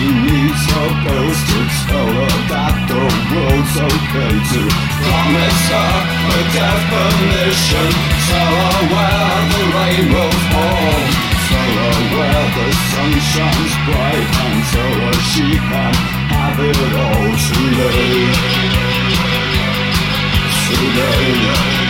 needs a poster Tell her that the world's okay to Promise her a definition. Tell her where the rain will fall. Tell her where the sun shines bright And tell her she can have it all today. Today.